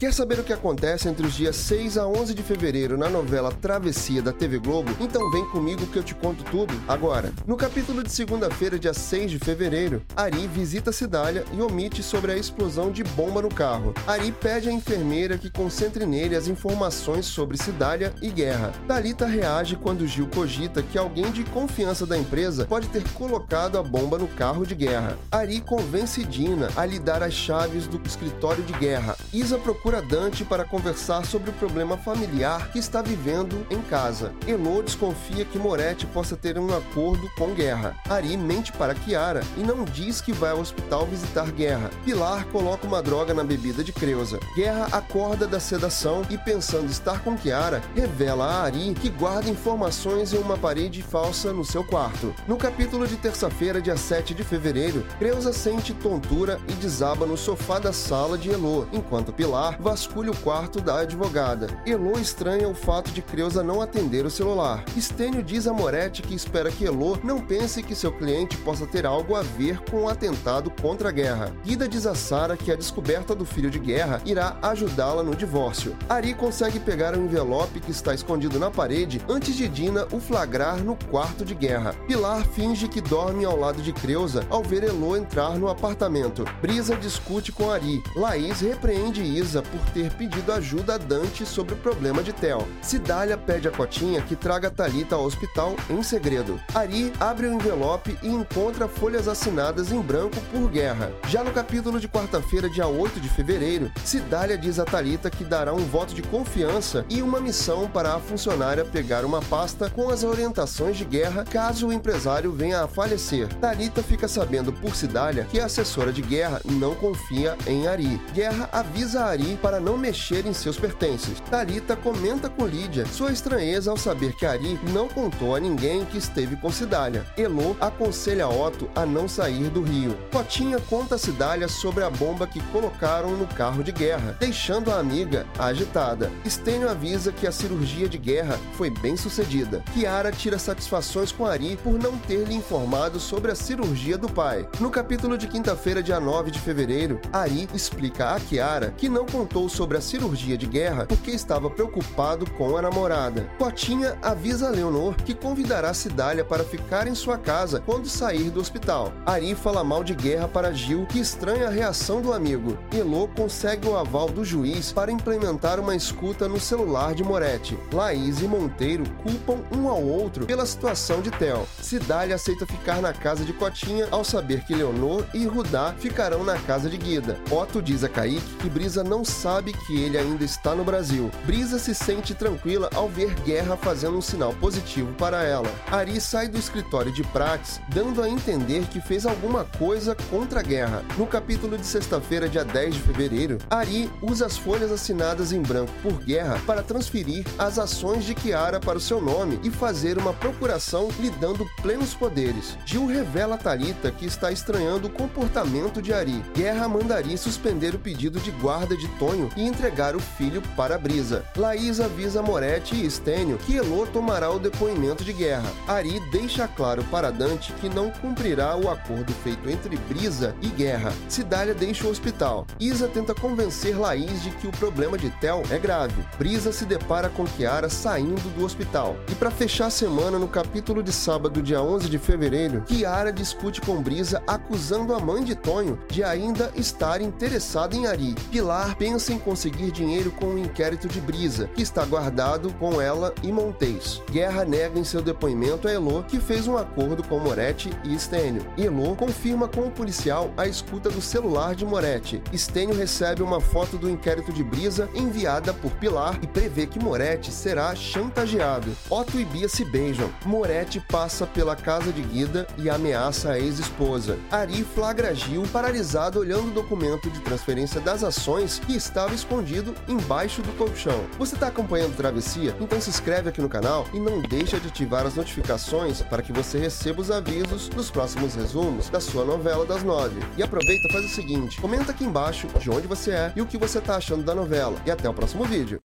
Quer saber o que acontece entre os dias 6 a 11 de fevereiro na novela Travessia da TV Globo? Então vem comigo que eu te conto tudo agora. No capítulo de segunda-feira, dia 6 de fevereiro, Ari visita Cidália e omite sobre a explosão de bomba no carro. Ari pede à enfermeira que concentre nele as informações sobre Cidália e Guerra. Talita reage quando Gil cogita que alguém de confiança da empresa pode ter colocado a bomba no carro de Guerra. Ari convence Dina a lhe dar as chaves do escritório de Guerra. Isa procura procura Dante para conversar sobre o problema familiar que está vivendo em casa. Elo desconfia que Moretti possa ter um acordo com Guerra. Ari mente para Kiara e não diz que vai ao hospital visitar Guerra. Pilar coloca uma droga na bebida de Creuza. Guerra acorda da sedação e, pensando estar com Kiara, revela a Ari que guarda informações em uma parede falsa no seu quarto. No capítulo de terça-feira, dia 7 de fevereiro, Creuza sente tontura e desaba no sofá da sala de Elo, enquanto Pilar vasculha o quarto da advogada. Elo estranha o fato de Creuza não atender o celular. Stênio diz a Moretti que espera que Elo não pense que seu cliente possa ter algo a ver com o atentado contra a guerra. Guida diz a Sara que a descoberta do filho de guerra irá ajudá-la no divórcio. Ari consegue pegar o envelope que está escondido na parede antes de Dina o flagrar no quarto de guerra. Pilar finge que dorme ao lado de Creuza ao ver Elo entrar no apartamento. Brisa discute com Ari. Laís repreende Isa por ter pedido ajuda a Dante sobre o problema de Theo. Cidália pede a Cotinha que traga Talita ao hospital em segredo. Ari abre o envelope e encontra folhas assinadas em branco por Guerra. Já no capítulo de quarta-feira, dia 8 de fevereiro, Cidália diz a Talita que dará um voto de confiança e uma missão para a funcionária pegar uma pasta com as orientações de Guerra caso o empresário venha a falecer. Talita fica sabendo por Cidália que a assessora de Guerra não confia em Ari. Guerra avisa Ari para não mexer em seus pertences. Talita comenta com Lídia sua estranheza ao saber que Ari não contou a ninguém que esteve com Cidália. Elo aconselha Otto a não sair do rio. Cotinha conta a Cidália sobre a bomba que colocaram no carro de guerra, deixando a amiga agitada. Stênio avisa que a cirurgia de guerra foi bem sucedida. Kiara tira satisfações com Ari por não ter lhe informado sobre a cirurgia do pai. No capítulo de quinta-feira, dia 9 de fevereiro, Ari explica a Kiara que não contou sobre a cirurgia de guerra porque estava preocupado com a namorada. Cotinha avisa Leonor que convidará Cidália para ficar em sua casa quando sair do hospital. Ari fala mal de guerra para Gil, que estranha a reação do amigo. Elô consegue o aval do juiz para implementar uma escuta no celular de Moretti. Laís e Monteiro culpam um ao outro pela situação de Theo. Cidália aceita ficar na casa de Cotinha ao saber que Leonor e Rudá ficarão na casa de Guida. Otto diz a Kaique que Brisa não sabe que ele ainda está no Brasil. Brisa se sente tranquila ao ver Guerra fazendo um sinal positivo para ela. Ari sai do escritório de Prax, dando a entender que fez alguma coisa contra a guerra. No capítulo de sexta-feira, dia 10 de fevereiro, Ari usa as folhas assinadas em branco por Guerra para transferir as ações de Kiara para o seu nome e fazer uma procuração lhe dando plenos poderes. Gil revela a Talita que está estranhando o comportamento de Ari. Guerra mandaria suspender o pedido de guarda de Sonho e entregar o filho para Brisa. Laís avisa Moretti e Stênio que Elo tomará o depoimento de guerra. Ari deixa claro para Dante que não cumprirá o acordo feito entre Brisa e Guerra. Cidália deixa o hospital. Isa tenta convencer Laís de que o problema de Tel é grave. Brisa se depara com Kiara saindo do hospital. E para fechar a semana, no capítulo de sábado, dia 11 de fevereiro, Kiara discute com Brisa acusando a mãe de Tonho de ainda estar interessada em Ari. Pilar pensa pensa em conseguir dinheiro com o inquérito de Brisa, que está guardado com ela e Montes. Guerra nega em seu depoimento a Elo que fez um acordo com Moretti e Stênio. Elo confirma com o policial a escuta do celular de Moretti. Stênio recebe uma foto do inquérito de Brisa enviada por Pilar e prevê que Moretti será chantageado. Otto e Bia se beijam. Moretti passa pela casa de Guida e ameaça a ex-esposa. Ari flagra Gil paralisado olhando o documento de transferência das ações que estava escondido embaixo do colchão. Você está acompanhando Travessia? Então se inscreve aqui no canal e não deixa de ativar as notificações para que você receba os avisos dos próximos resumos da sua novela das nove. E aproveita e faz o seguinte, comenta aqui embaixo de onde você é e o que você está achando da novela. E até o próximo vídeo.